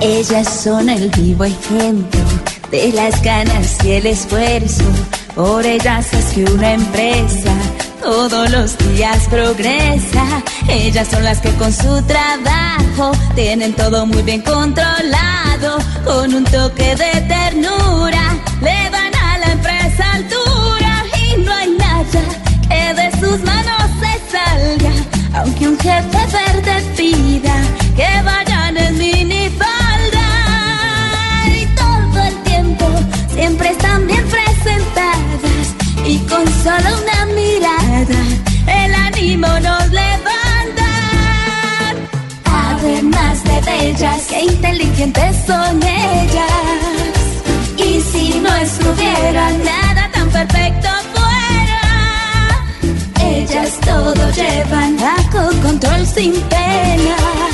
Ellas son el vivo ejemplo de las ganas y el esfuerzo. Por ellas es que una empresa todos los días progresa. Ellas son las que con su trabajo tienen todo muy bien controlado. Con un toque de ternura le van a la empresa altura. Y no hay nada que de sus manos se salga. Aunque un jefe verde pida solo una mirada el ánimo nos levanta. Además de bellas, qué inteligentes son ellas. Y si no estuviera nada tan perfecto fuera, ellas todo llevan bajo control sin pena.